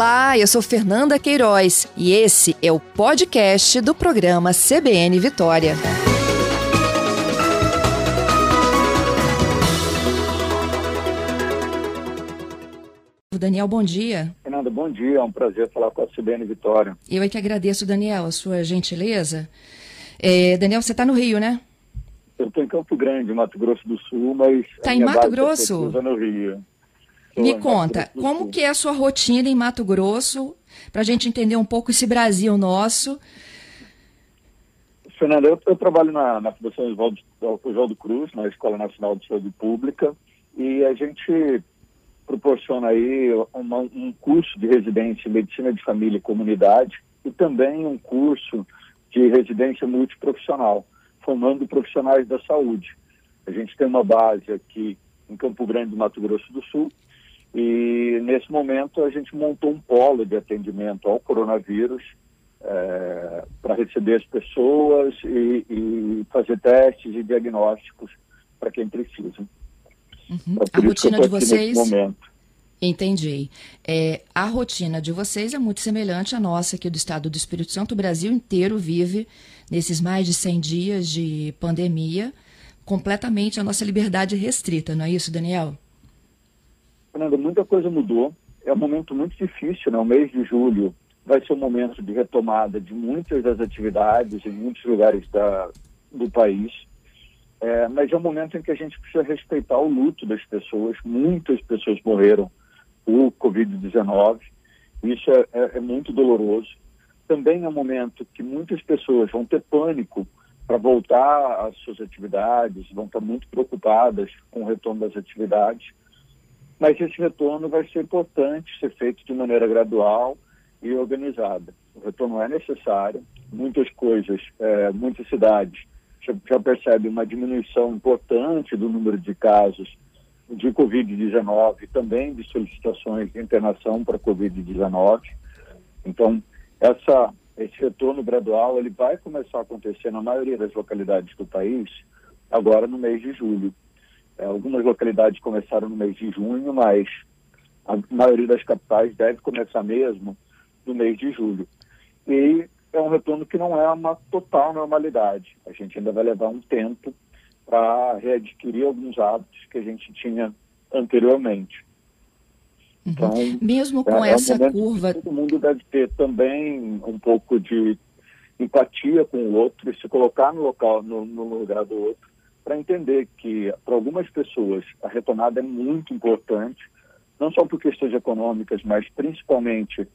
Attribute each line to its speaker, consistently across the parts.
Speaker 1: Olá, eu sou Fernanda Queiroz e esse é o podcast do programa CBN Vitória. Daniel, bom dia.
Speaker 2: Fernanda, bom dia. É um prazer falar com a CBN Vitória.
Speaker 1: Eu é que agradeço, Daniel, a sua gentileza. É, Daniel, você está no Rio, né?
Speaker 2: Eu estou em Campo Grande, Mato Grosso do Sul, mas.
Speaker 1: Está em Mato Grosso?
Speaker 2: no Rio.
Speaker 1: Me conta, como que é a sua rotina em Mato Grosso, para a gente entender um pouco esse Brasil nosso?
Speaker 2: Fernanda, eu, eu trabalho na, na Fundação Oswaldo Cruz, na Escola Nacional de Saúde Pública, e a gente proporciona aí uma, um curso de residência em Medicina de Família e Comunidade e também um curso de residência multiprofissional, formando profissionais da saúde. A gente tem uma base aqui em Campo Grande, Mato Grosso do Sul, e nesse momento a gente montou um polo de atendimento ao coronavírus é, para receber as pessoas e, e, fazer testes e diagnósticos para quem precisa.
Speaker 1: Uhum. É a rotina de vocês. Entendi. É, a rotina de vocês é muito semelhante à nossa aqui do estado do Espírito Santo. O Brasil inteiro vive nesses mais de 100 dias de pandemia completamente a nossa liberdade restrita, não é isso, Daniel?
Speaker 2: Fernanda, muita coisa mudou. É um momento muito difícil, né? O mês de julho vai ser um momento de retomada de muitas das atividades em muitos lugares da, do país. É, mas é um momento em que a gente precisa respeitar o luto das pessoas. Muitas pessoas morreram por Covid-19. Isso é, é, é muito doloroso. Também é um momento que muitas pessoas vão ter pânico para voltar às suas atividades, vão estar muito preocupadas com o retorno das atividades mas esse retorno vai ser importante ser feito de maneira gradual e organizada. O retorno é necessário, muitas coisas, é, muitas cidades já, já percebem uma diminuição importante do número de casos de Covid-19 também de solicitações de internação para Covid-19. Então, essa, esse retorno gradual ele vai começar a acontecer na maioria das localidades do país agora no mês de julho. É, algumas localidades começaram no mês de junho, mas a maioria das capitais deve começar mesmo no mês de julho. E é um retorno que não é uma total normalidade. A gente ainda vai levar um tempo para readquirir alguns hábitos que a gente tinha anteriormente.
Speaker 1: Uhum. Então, Mesmo com é, essa
Speaker 2: é um
Speaker 1: curva.
Speaker 2: Todo mundo deve ter também um pouco de empatia com o outro e se colocar no local, no, no lugar do outro para entender que, para algumas pessoas, a retomada é muito importante, não só por questões econômicas, mas principalmente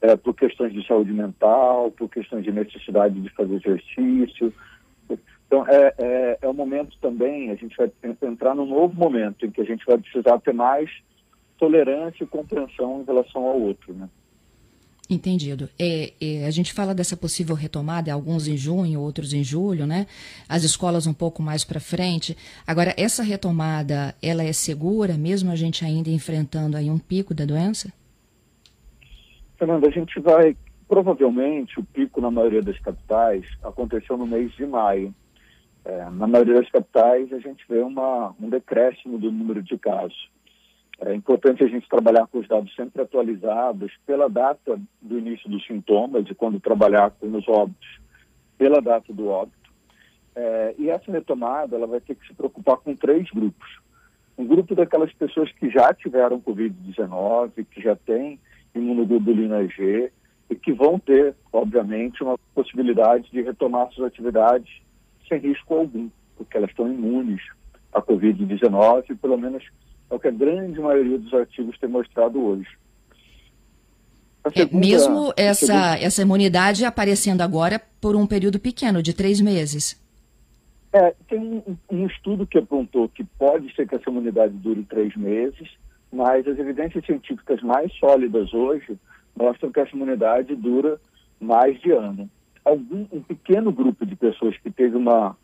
Speaker 2: é, por questões de saúde mental, por questões de necessidade de fazer exercício. Então, é, é, é momento também, a gente vai entrar num novo momento em que a gente vai precisar ter mais tolerância e compreensão em relação ao outro, né?
Speaker 1: Entendido. É, é, a gente fala dessa possível retomada, alguns em junho, outros em julho, né? As escolas um pouco mais para frente. Agora, essa retomada, ela é segura, mesmo a gente ainda enfrentando aí um pico da doença?
Speaker 2: Fernanda, a gente vai, provavelmente, o pico na maioria das capitais aconteceu no mês de maio. É, na maioria das capitais, a gente vê uma, um decréscimo do número de casos. É importante a gente trabalhar com os dados sempre atualizados pela data do início dos sintomas e quando trabalhar com os óbitos pela data do óbito. É, e essa retomada ela vai ter que se preocupar com três grupos. Um grupo daquelas pessoas que já tiveram Covid-19, que já têm imunoglobulina G e que vão ter, obviamente, uma possibilidade de retomar suas atividades sem risco algum, porque elas estão imunes à Covid-19, pelo menos é o que a grande maioria dos artigos tem mostrado hoje.
Speaker 1: É, segunda, é, mesmo essa, segunda... essa imunidade aparecendo agora por um período pequeno, de três meses.
Speaker 2: É, tem um, um, estudo que apontou que pode ser que essa imunidade dure três meses, mas as evidências científicas mais sólidas hoje mostram que essa imunidade dura mais de ano. Algum, um pequeno grupo de pessoas que teve uma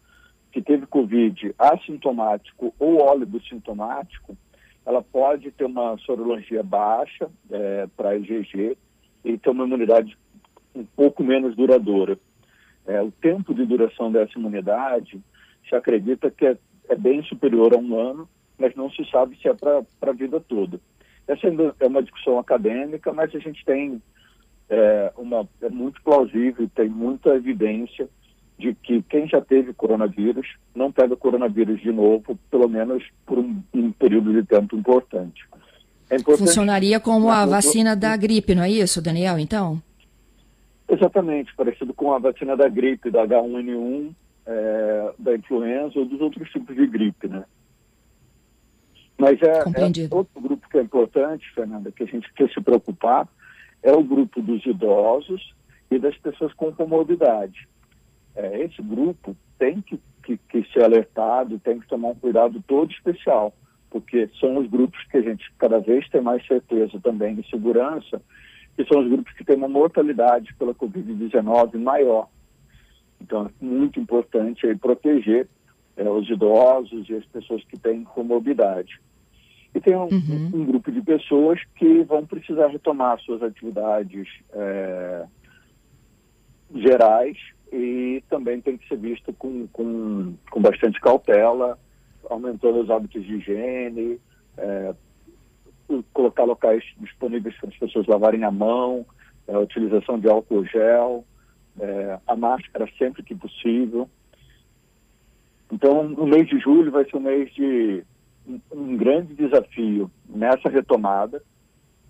Speaker 2: que teve Covid assintomático ou sintomático ela pode ter uma sorologia baixa é, para IgG e ter uma imunidade um pouco menos duradoura. É, o tempo de duração dessa imunidade se acredita que é, é, bem superior a um ano, mas não se sabe se é para a vida toda. Essa ainda é uma discussão acadêmica, mas a gente tem é, uma, é muito plausível, tem muita evidência de que quem já teve coronavírus não pega coronavírus de novo, pelo menos por um, um período de tempo importante.
Speaker 1: É importante Funcionaria como a vacina da gripe, não é isso, Daniel, então?
Speaker 2: Exatamente, parecido com a vacina da gripe, da H1N1, é, da influenza ou dos outros tipos de gripe, né? Mas é, é, outro grupo que é importante, Fernanda, que a gente quer se preocupar, é o grupo dos idosos e das pessoas com comorbidade. É, esse grupo tem que, que, que ser alertado, tem que tomar um cuidado todo especial, porque são os grupos que a gente cada vez tem mais certeza também de segurança, que são os grupos que têm uma mortalidade pela Covid-19 maior. Então, é muito importante aí proteger é, os idosos e as pessoas que têm comorbidade. E tem um, uhum. um, grupo de pessoas que vão precisar retomar suas atividades é, gerais e também tem que ser visto com, com, com bastante cautela, aumentando os hábitos de higiene, é, colocar locais disponíveis para as pessoas lavarem a mão, é, a utilização de álcool gel, é, a máscara sempre que possível. Então, o mês de julho vai ser um mês de um, um grande desafio nessa retomada,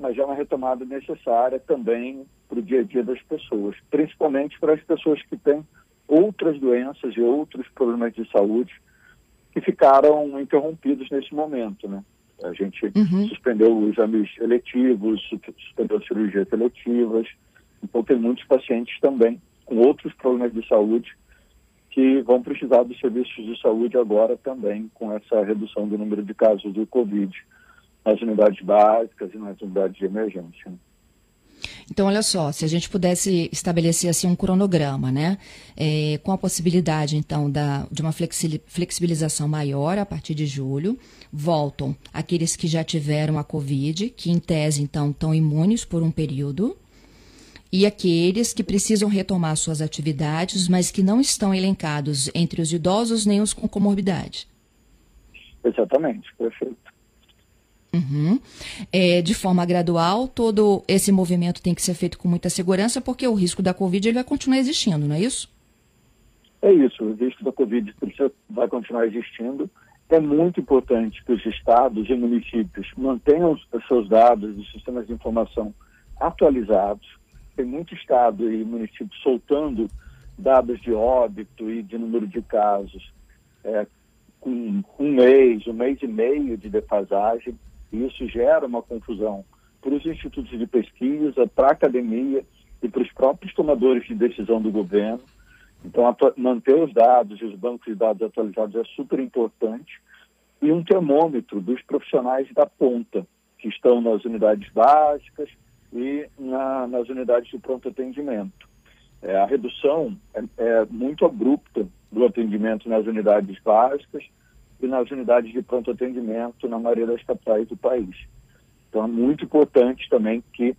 Speaker 2: mas é uma retomada necessária também para o dia a dia das pessoas, principalmente para as pessoas que têm outras doenças e outros problemas de saúde que ficaram interrompidos nesse momento, né? A gente uhum. suspendeu os exames eletivos, suspendeu cirurgias eletivas, então tem muitos pacientes também com outros problemas de saúde que vão precisar dos serviços de saúde agora também com essa redução do número de casos do Covid nas unidades básicas e nas unidades de emergência.
Speaker 1: Então, olha só, se a gente pudesse estabelecer assim um cronograma, né, é, com a possibilidade então da, de uma flexibilização maior a partir de julho, voltam aqueles que já tiveram a Covid, que em tese então estão imunes por um período, e aqueles que precisam retomar suas atividades, mas que não estão elencados entre os idosos nem os com comorbidade.
Speaker 2: Exatamente, perfeito.
Speaker 1: Uhum. É, de forma gradual, todo esse movimento tem que ser feito com muita segurança, porque o risco da Covid ele vai continuar existindo, não é isso?
Speaker 2: É isso, o risco da Covid vai continuar existindo. É muito importante que os estados e municípios mantenham os seus dados e sistemas de informação atualizados tem muito estado e município soltando dados de óbito e de número de casos é, com um mês, um mês e meio de defasagem, e isso gera uma confusão para os institutos de pesquisa, para a academia e para os próprios tomadores de decisão do governo. Então, manter os dados e os bancos de dados atualizados é super importante. E um termômetro dos profissionais da ponta, que estão nas unidades básicas, e na, nas unidades de pronto atendimento. É, a redução é, é, muito abrupta do atendimento nas unidades básicas e nas unidades de pronto atendimento na maioria das capitais do país. Então é muito importante também que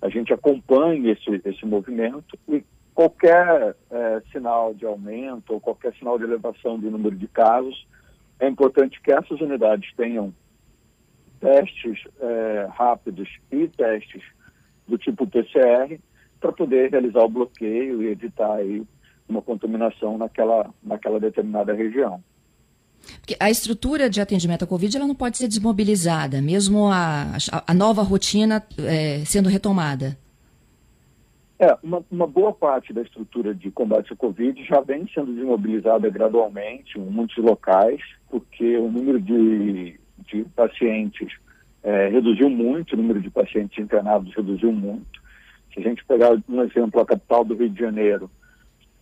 Speaker 2: a gente acompanhe esse, esse movimento e qualquer é, sinal de aumento ou qualquer sinal de elevação do número de casos, é importante que essas unidades tenham testes é, rápidos e testes do tipo PCR para poder realizar o bloqueio e evitar aí uma contaminação naquela, naquela determinada região.
Speaker 1: Porque a estrutura de atendimento à Covid ela não pode ser desmobilizada, mesmo a, a nova rotina é, sendo retomada.
Speaker 2: É, uma, uma, boa parte da estrutura de combate à Covid já vem sendo desmobilizada gradualmente em muitos locais, porque o número de, de pacientes é, reduziu muito, o número de pacientes internados reduziu muito. Se a gente pegar um exemplo, a capital do Rio de Janeiro,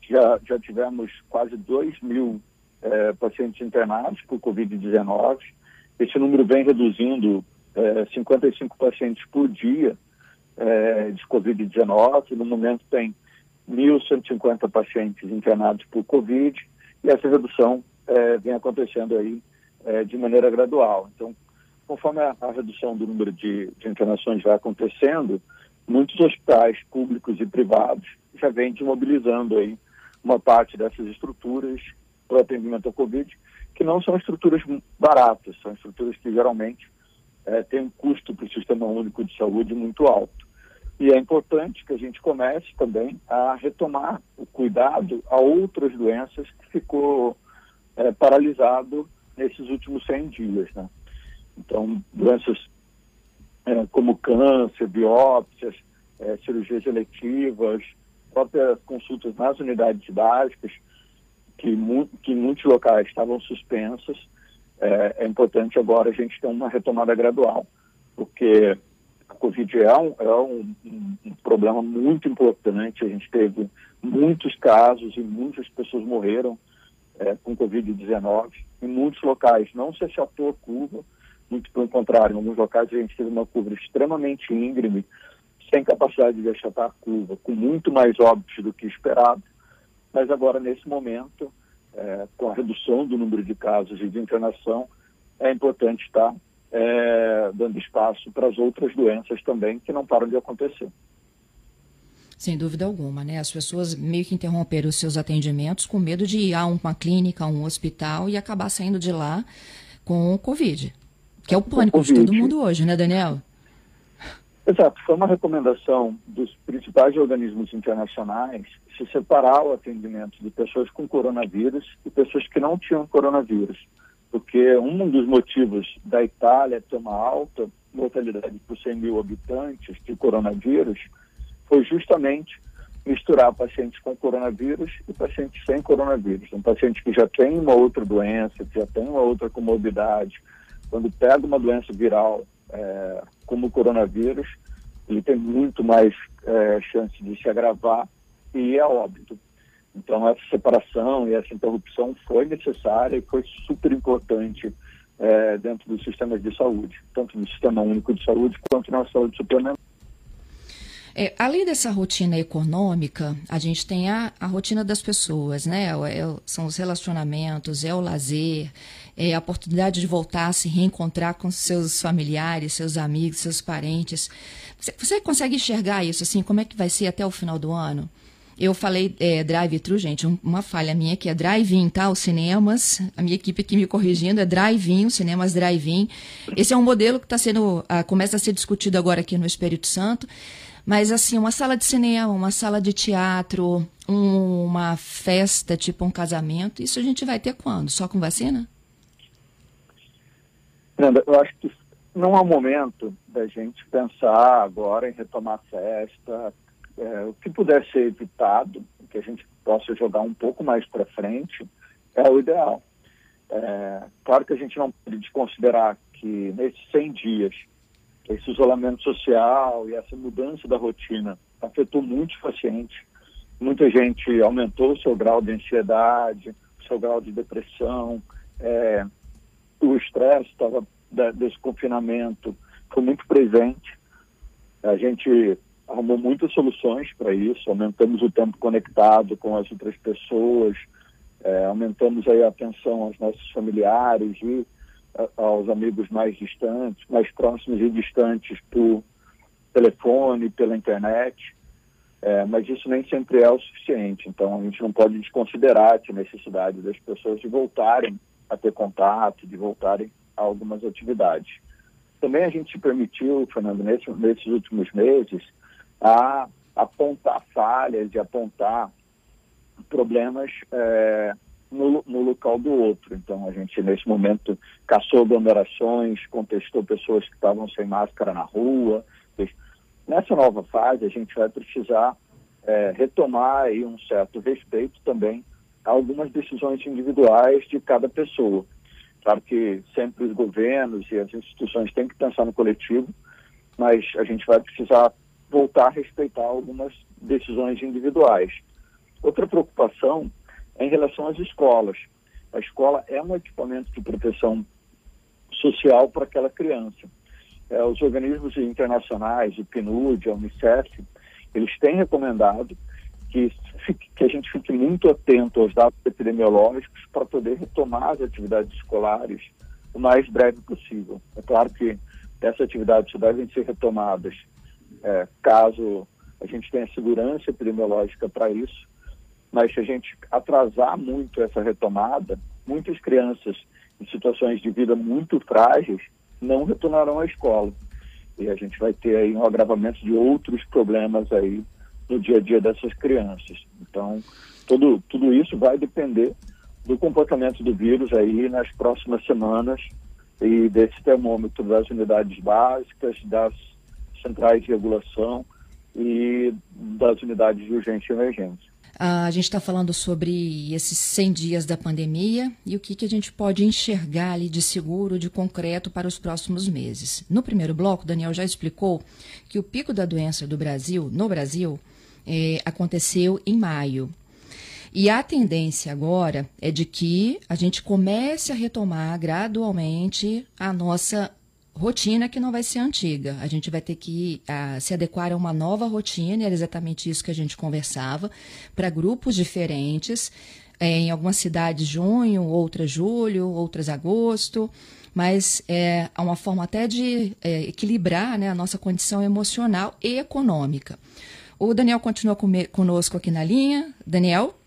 Speaker 2: já, já tivemos quase 2 mil é, pacientes internados por Covid-19. Esse número vem reduzindo é, 55 pacientes por dia é, de Covid-19. No momento tem 1.150 pacientes internados por Covid e essa redução vem acontecendo aí de maneira gradual. Então, conforme a, a redução do número de, de, internações vai acontecendo, muitos hospitais públicos e privados já vêm desmobilizando aí uma parte dessas estruturas para o atendimento ao Covid, que não são estruturas baratas, são estruturas que geralmente é, tem um custo para o Sistema Único de Saúde muito alto. E é importante que a gente comece também a retomar o cuidado a outras doenças que ficou é, paralisado nesses últimos 100 dias. Né? Então, doenças é, como câncer, biópsias, cirurgias eletivas, próprias consultas nas unidades básicas, que, mu que muitos locais estavam suspensas, é, é, importante agora a gente ter uma retomada gradual, porque a Covid é um, é um, um, problema muito importante, a gente teve muitos casos e muitas pessoas morreram é, com Covid-19 em muitos locais, não se achatou a curva, muito pelo contrário, em alguns locais a gente teve uma curva extremamente íngreme, sem capacidade de achatar a curva, com muito mais óbitos do que esperado, mas agora nesse momento é, com a redução do número de casos e de internação, é importante estar é, dando espaço para as outras doenças também que não param de acontecer.
Speaker 1: Sem dúvida alguma, né? As pessoas meio que interromperam os seus atendimentos com medo de ir a uma clínica, a um hospital e acabar saindo de lá com o Covid, que é o pânico de todo mundo hoje, né, Daniel?
Speaker 2: Exato, foi uma recomendação dos principais organismos internacionais se separar o atendimento de pessoas com coronavírus e pessoas que não tinham coronavírus, porque um dos motivos da Itália ter uma alta mortalidade por 100 mil habitantes de coronavírus foi justamente misturar pacientes com coronavírus e pacientes sem coronavírus. Um paciente que já tem uma outra doença, que já tem uma outra comorbidade, quando pega uma doença viral é, como o coronavírus, ele tem muito mais é, chance de se agravar e é óbito. Então, essa separação e essa interrupção foi necessária e foi super importante é, dentro dos sistemas de saúde, tanto no Sistema Único de Saúde quanto na saúde suplementar.
Speaker 1: É, além dessa rotina econômica, a gente tem a, a rotina das pessoas, né? É, são os relacionamentos, é o lazer, é a oportunidade de voltar a se reencontrar com seus familiares, seus amigos, seus parentes. Você, você consegue enxergar isso assim? Como é que vai ser até o final do ano? Eu falei é, drive-thru, gente, uma falha minha que é drive-in, tá? Os cinemas, a minha equipe aqui me corrigindo, é drive-in, os cinemas drive-in. Esse é um modelo que está sendo, ah, começa a ser discutido agora aqui no Espírito Santo. Mas, assim, uma sala de cinema, uma sala de teatro, um, uma festa, tipo um casamento, isso a gente vai ter quando? Só com vacina?
Speaker 2: Fernanda, eu acho que não há momento da gente pensar agora em retomar festa. É, o que puder ser evitado, que a gente possa jogar um pouco mais para frente, é o ideal. É, claro que a gente não pode considerar que nesses 100 dias esse isolamento social e essa mudança da rotina afetou muitos pacientes. Muita gente aumentou o seu grau de ansiedade, o seu grau de depressão. É, o estresse desse confinamento foi muito presente. A gente arrumou muitas soluções para isso, aumentamos o tempo conectado com as outras pessoas, é, aumentamos aí a atenção aos nossos familiares e aos amigos mais distantes, mais próximos e distantes por telefone, pela internet, é, mas isso nem sempre é o suficiente. Então, a gente não pode desconsiderar a necessidade das pessoas de voltarem a ter contato, de voltarem a algumas atividades. Também a gente se permitiu, Fernando, nesse, nesses últimos meses, a apontar falhas e apontar problemas é, no, no, local do outro. Então, a gente, nesse momento, caçou aglomerações, contestou pessoas que estavam sem máscara na rua. Nessa nova fase, a gente vai precisar é, retomar aí um certo respeito também a algumas decisões individuais de cada pessoa. Claro que sempre os governos e as instituições têm que pensar no coletivo, mas a gente vai precisar voltar a respeitar algumas decisões individuais. Outra preocupação em relação às escolas. A escola é um equipamento de proteção social para aquela criança. É, os organismos internacionais, o PNUD, a Unicef, eles têm recomendado que, que a gente fique muito atento aos dados epidemiológicos para poder retomar as atividades escolares o mais breve possível. É claro que essas atividades devem ser retomadas é, caso a gente tenha segurança epidemiológica para isso, mas se a gente atrasar muito essa retomada, muitas crianças em situações de vida muito frágeis não retornarão à escola. E a gente vai ter aí um agravamento de outros problemas aí no dia a dia dessas crianças. Então, tudo, tudo isso vai depender do comportamento do vírus aí nas próximas semanas e desse termômetro das unidades básicas, das centrais de regulação e das unidades de urgência e emergência.
Speaker 1: Ah, a gente está falando sobre esses 100 dias da pandemia e o que, que a gente pode enxergar ali de seguro, de concreto para os próximos meses. No primeiro bloco, Daniel já explicou que o pico da doença do Brasil, no Brasil, eh, aconteceu em maio. E a tendência agora é de que a gente comece a retomar gradualmente a nossa rotina que não vai ser antiga. A gente vai ter que uh, se adequar a uma nova rotina, era exatamente isso que a gente conversava, para grupos diferentes. É, em algumas cidades, junho, outras, julho, outras, agosto. Mas é uma forma até de é, equilibrar né, a nossa condição emocional e econômica. O Daniel continua conosco aqui na linha. Daniel?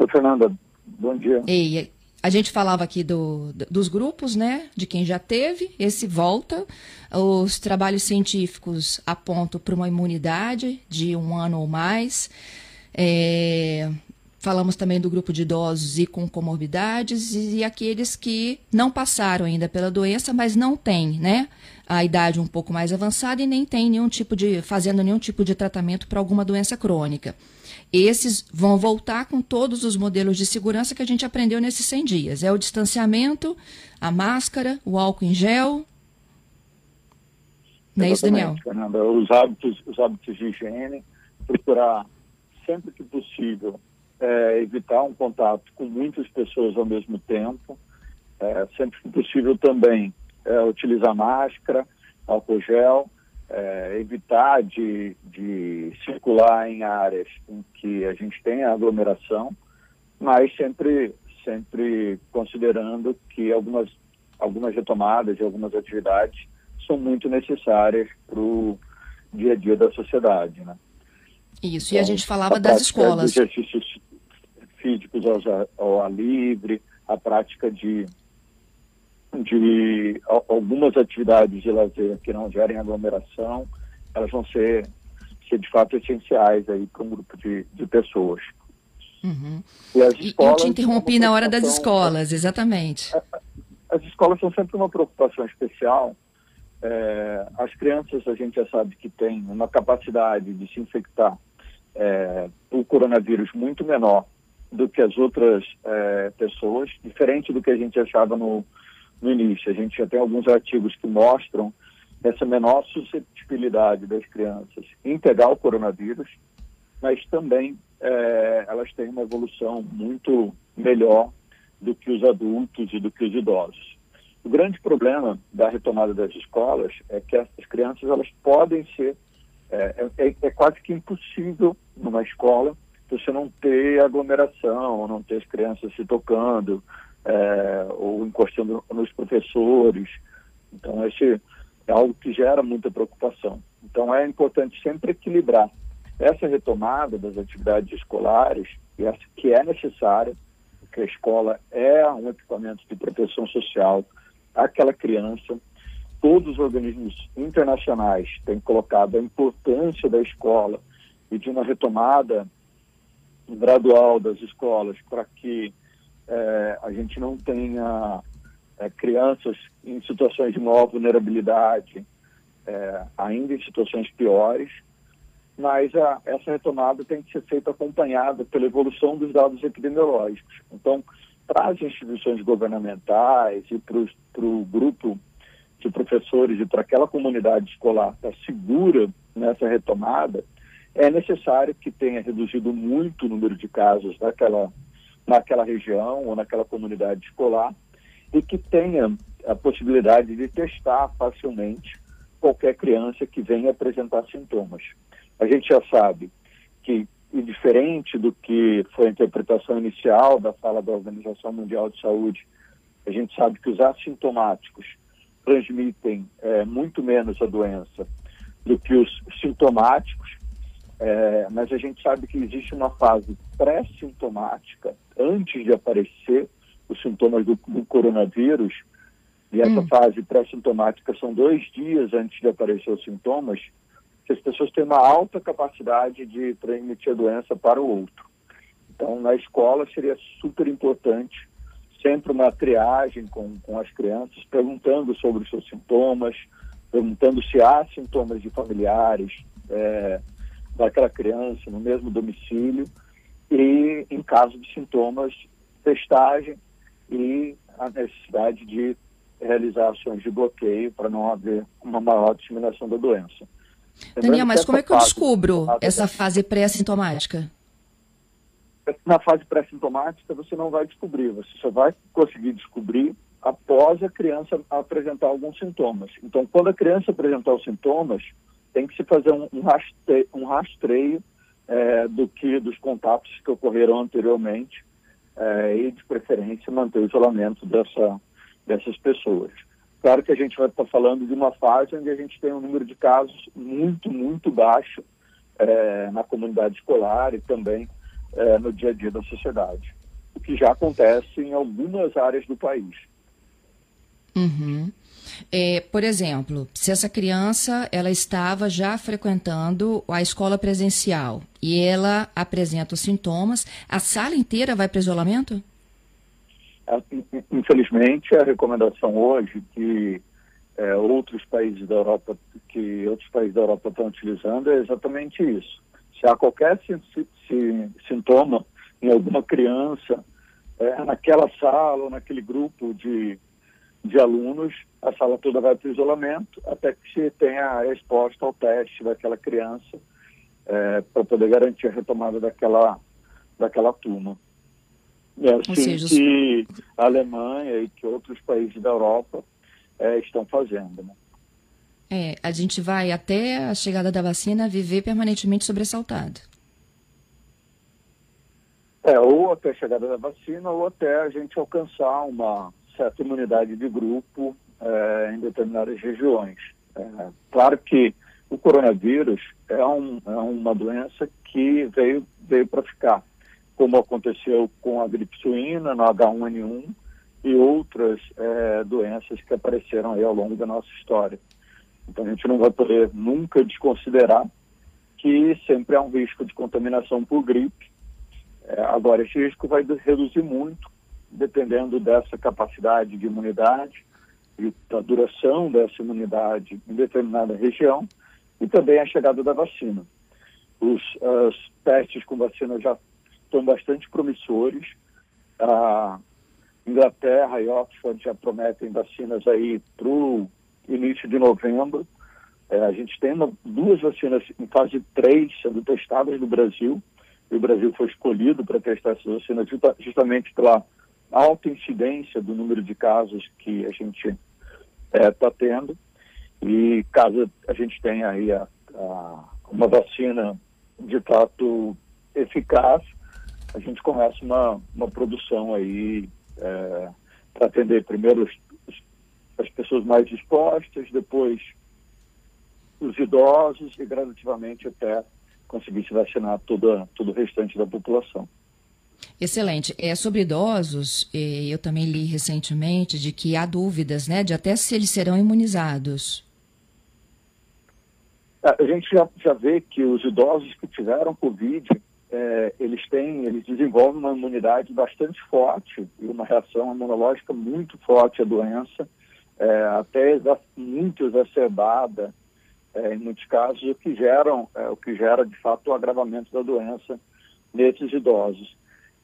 Speaker 2: Oi, Fernanda. Bom dia.
Speaker 1: Ei, a gente falava aqui do, dos grupos, né? De quem já teve, esse volta. Os trabalhos científicos apontam para uma imunidade de um ano ou mais. É, falamos também do grupo de idosos e com comorbidades e, e aqueles que não passaram ainda pela doença, mas não têm, né? A idade um pouco mais avançada e nem tem nenhum tipo de, fazendo nenhum tipo de tratamento para alguma doença crônica. Esses vão voltar com todos os modelos de segurança que a gente aprendeu nesses 100 dias. É o distanciamento, a máscara, o álcool em gel. Não é isso, Daniel?
Speaker 2: Fernanda, os hábitos, os hábitos de higiene, procurar sempre que possível é, evitar um contato com muitas pessoas ao mesmo tempo, é, sempre que possível também é, utilizar máscara, álcool gel, é, evitar de, de circular em áreas em que a gente tem aglomeração, mas sempre, sempre considerando que algumas, algumas retomadas de algumas atividades são muito necessárias para o dia a dia da sociedade, né?
Speaker 1: Isso, então, e a gente falava a das escolas.
Speaker 2: exercícios físicos ao, ao ar livre, a prática de de algumas atividades de lazer que não gerem aglomeração, elas vão ser, ser de fato essenciais aí para um grupo de, de pessoas.
Speaker 1: Uhum. E as escolas, Eu te interrompi na hora das escolas, exatamente.
Speaker 2: As escolas são sempre uma preocupação especial. É, as crianças, a gente já sabe que tem uma capacidade de se infectar é, o coronavírus muito menor do que as outras é, pessoas, diferente do que a gente achava no, no início. A gente já tem alguns artigos que mostram essa menor suscetibilidade das crianças em pegar o coronavírus, mas também é, elas têm uma evolução muito melhor do que os adultos e do que os idosos. O grande problema da retomada das escolas é que essas crianças elas podem ser é, é, é quase que impossível numa escola você não ter aglomeração, não ter as crianças se tocando, é, ou encostando nos professores. Então, esse é algo que gera muita preocupação. Então, é importante sempre equilibrar essa retomada das atividades escolares, que é necessária, porque a escola é um equipamento de proteção social àquela criança. Todos os organismos internacionais têm colocado a importância da escola e de uma retomada gradual das escolas para que é, a gente não tenha é, crianças em situações de maior vulnerabilidade, é, ainda em situações piores, mas a, essa retomada tem que ser feita acompanhada pela evolução dos dados epidemiológicos. Então, para as instituições governamentais e para o grupo de professores e para aquela comunidade escolar estar segura nessa retomada, é necessário que tenha reduzido muito o número de casos naquela naquela região ou naquela comunidade escolar e que tenha a possibilidade de testar facilmente qualquer criança que venha apresentar sintomas. A gente já sabe que, diferente do que foi a interpretação inicial da fala da Organização Mundial de Saúde, a gente sabe que os assintomáticos transmitem é, muito menos a doença do que os sintomáticos, é, mas a gente sabe que existe uma fase pré-sintomática, antes de aparecer os sintomas do, do, coronavírus, E essa hum. fase pré-sintomática são dois dias antes de aparecer os sintomas, que as pessoas têm uma alta capacidade de transmitir a doença para o outro. Então, na escola seria super importante sempre uma triagem com, com as crianças, perguntando sobre os seus sintomas, perguntando se há sintomas de familiares é, daquela criança no mesmo domicílio e, em caso de sintomas, testagem e a necessidade de realizar ações de bloqueio para não haver uma maior disseminação da doença.
Speaker 1: Daniel, mas como é que eu descubro essa fase pré-sintomática?
Speaker 2: Na fase pré-sintomática você não vai descobrir, você só vai conseguir descobrir após a criança apresentar alguns sintomas. Então, quando a criança apresentar os sintomas, tem que se fazer um, rastreio, um rastreio é, do que dos contatos que ocorreram anteriormente é, e, de preferência, manter o isolamento dessa, dessas pessoas. Claro que a gente vai estar falando de uma fase onde a gente tem um número de casos muito, muito baixo é, na comunidade escolar e também é, no dia a dia da sociedade, o que já acontece em algumas áreas do país.
Speaker 1: Uhum. É, por exemplo, se essa criança ela estava já frequentando a escola presencial e ela apresenta os sintomas, a sala inteira vai para isolamento?
Speaker 2: É, infelizmente, a recomendação hoje que é, outros países da Europa que outros países da Europa estão utilizando é exatamente isso. Se há qualquer sintoma em alguma criança é, naquela sala ou naquele grupo de, de alunos, a sala toda vai para o isolamento até que se tenha a resposta ao teste daquela criança é, para poder garantir a retomada daquela, daquela turma. É assim seja, que a Alemanha e que outros países da Europa é, estão fazendo. Né?
Speaker 1: É, a gente vai até a chegada da vacina viver permanentemente sobressaltado.
Speaker 2: É, ou até a chegada da vacina, ou até a gente alcançar uma certa imunidade de grupo é, em determinadas regiões. É, claro que o coronavírus é, um, é uma doença que veio, veio para ficar, como aconteceu com a gripe suína, no H1N1 e outras é, doenças que apareceram ao longo da nossa história. Então a gente não vai poder nunca desconsiderar que sempre há um risco de contaminação por gripe. Agora, esse risco vai reduzir muito, dependendo dessa capacidade de imunidade e da duração dessa imunidade em determinada região e também a chegada da vacina. Os testes com vacina já estão bastante promissores. A Inglaterra e Oxford já prometem vacinas aí para o início de novembro. É, a gente tem uma, duas vacinas em fase 3 sendo testadas no Brasil. E o Brasil foi escolhido para testar essas vacinas justamente pela alta incidência do número de casos que a gente está é, tá tendo. E caso a gente tenha aí a, a, uma vacina de fato eficaz, a gente começa uma, uma produção aí é, para atender primeiro os, as pessoas mais expostas, depois os idosos e gradativamente até conseguir se vacinar toda, todo o restante da população.
Speaker 1: Excelente. É, sobre idosos, eu também li recentemente de que há dúvidas, né, de até se eles serão imunizados.
Speaker 2: A gente já, já vê que os idosos que tiveram Covid, é, eles têm, eles desenvolvem uma imunidade bastante forte e uma reação imunológica muito forte à doença é, até muito exacerbada é, em muitos casos, o que geram, é, o que gera de fato o agravamento da doença nesses idosos.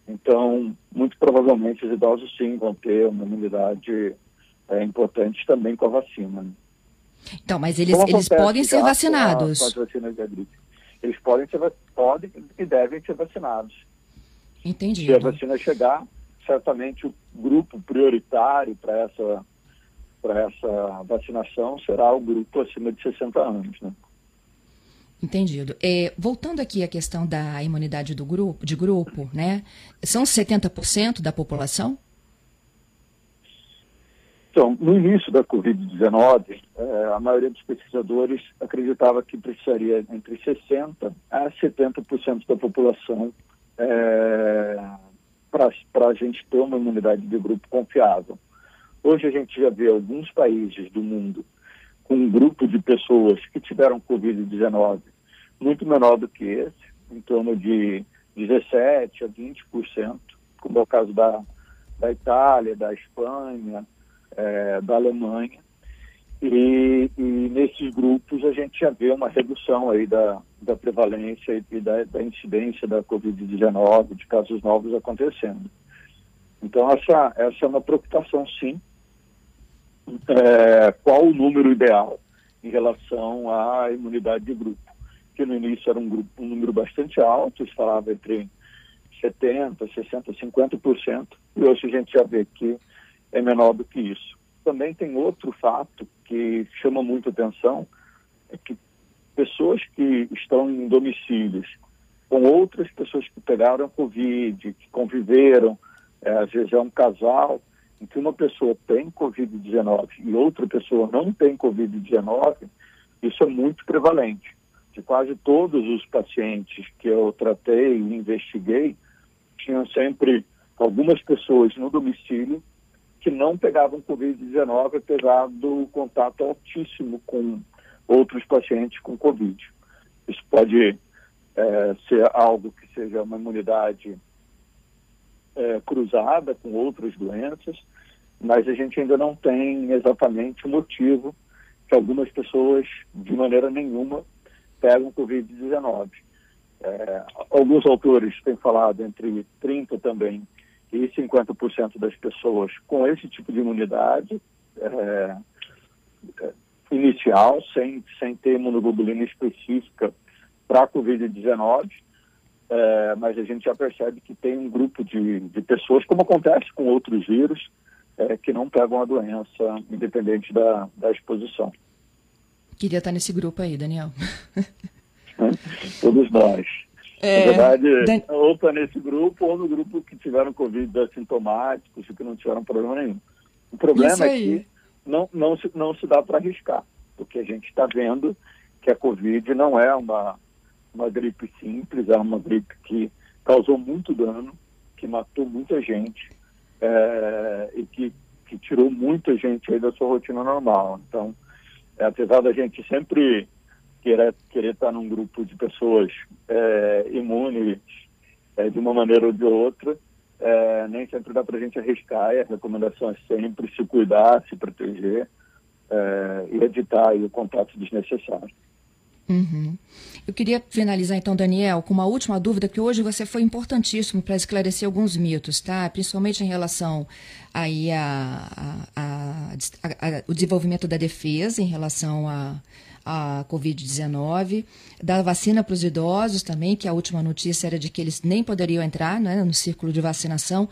Speaker 2: Então, muito provavelmente os idosos sim vão ter uma imunidade é, importante também com a vacina. Né?
Speaker 1: Então, mas eles, eles podem ser vacinados.
Speaker 2: Com, a, com as vacinas da gripe. Eles podem ser podem e devem ser vacinados.
Speaker 1: Entendi.
Speaker 2: Se a vacina chegar, certamente o grupo prioritário para essa para essa vacinação será o grupo acima de 60 anos. Né?
Speaker 1: Entendido. É, voltando aqui à questão da imunidade do grupo, de grupo, né? São 70% da população?
Speaker 2: Então, no início da Covid-19, é, a maioria dos pesquisadores acreditava que precisaria entre 60% a 70% da população é, para a gente ter uma imunidade de grupo confiável. Hoje a gente já vê alguns países do mundo com um grupo de pessoas que tiveram Covid-19 muito menor do que esse, em torno de 17% a 20%, como é o caso da, da Itália, da Espanha, é, da Alemanha. E, e, nesses grupos a gente já vê uma redução aí da, da prevalência e da, da incidência da Covid-19, de casos novos acontecendo. Então essa, essa é uma preocupação sim. É, qual o número ideal em relação à imunidade de grupo? Que no início era um, grupo, um número bastante alto, se falava entre 70%, 60%, 50%, e hoje a gente já vê que é menor do que isso também tem outro fato que chama muito atenção, é que pessoas que estão em domicílios com outras pessoas que pegaram Covid, que conviveram, é, às vezes é um casal, em que uma pessoa tem Covid-19 e outra pessoa não tem Covid-19, isso é muito prevalente. De quase todos os pacientes que eu tratei e investiguei, tinham sempre algumas pessoas no domicílio que não pegavam Covid-19, apesar do contato altíssimo com outros pacientes com Covid. Isso pode é, ser algo que seja uma imunidade é, cruzada com outras doenças, mas a gente ainda não tem exatamente o motivo que algumas pessoas, de maneira nenhuma, pegam Covid-19. É, alguns autores têm falado entre 30 também e 50% das pessoas com esse tipo de imunidade é, é, inicial, sem, sem ter imunoglobulina específica para a Covid-19, é, mas a gente já percebe que tem um grupo de, de pessoas, como acontece com outros vírus, é, que não pegam a doença independente da, da exposição.
Speaker 1: Queria estar nesse grupo aí, Daniel.
Speaker 2: Todos nós. É, Na verdade, Dan... ou está nesse grupo ou no grupo que tiveram Covid assintomáticos e que não tiveram problema nenhum. O problema é que não, não, se, não se dá para arriscar, porque a gente está vendo que a Covid não é uma, uma gripe simples, é uma gripe que causou muito dano, que matou muita gente é, e que, que tirou muita gente aí da sua rotina normal. Então, é, apesar da gente sempre querer, querer estar num grupo de pessoas é, imunes é, de uma maneira ou de outra, é, nem sempre dá para a gente arriscar e a recomendação é sempre se cuidar, se proteger e evitar o contato desnecessário.
Speaker 1: Uhum. Eu queria finalizar então, Daniel, com uma última dúvida que hoje você foi importantíssimo para esclarecer alguns mitos, tá? Principalmente em relação aí a, a, a, a, o desenvolvimento da defesa em relação a a Covid-19, da vacina para os idosos também, que a última notícia era de que eles nem poderiam entrar né, no círculo de vacinação.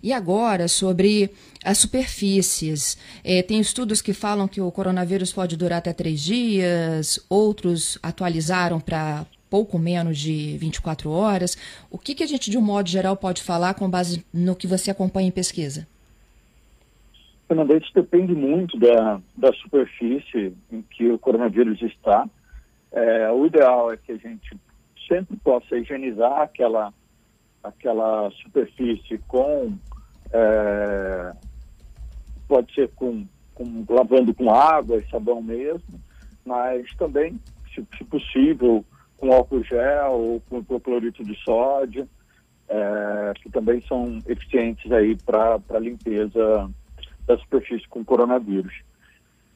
Speaker 1: E agora, sobre as superfícies. É, tem estudos que falam que o coronavírus pode durar até três dias, outros atualizaram para pouco menos de 24 horas. O que, que a gente, de um modo geral, pode falar com base no que você acompanha em pesquisa?
Speaker 2: Fernanda, isso depende muito da, da superfície em que o coronavírus está. É, o ideal é que a gente sempre possa higienizar aquela, aquela superfície com. É, pode ser com, com, lavando com água e sabão mesmo, mas também, se, se possível, com álcool gel ou com hipoclorito de sódio, é, que também são eficientes aí para limpeza da superfície com coronavírus.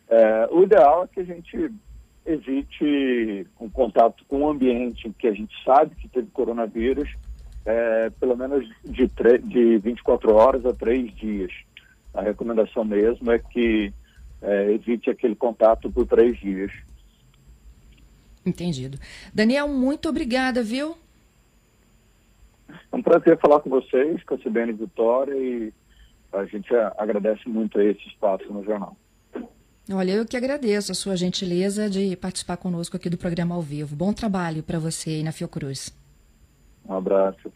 Speaker 2: É, o ideal é que a gente evite um contato com o ambiente em que a gente sabe que teve coronavírus, é, pelo menos de, de 24 horas a 3 dias. A recomendação mesmo é que é, evite aquele contato por três dias.
Speaker 1: Entendido. Daniel, muito obrigada, viu?
Speaker 2: É um prazer falar com vocês, com a CBN Vitória e a gente agradece muito esse espaço no jornal.
Speaker 1: Olha, eu que agradeço a sua gentileza de participar conosco aqui do programa ao vivo. Bom trabalho para você aí na Fiocruz.
Speaker 2: Um abraço.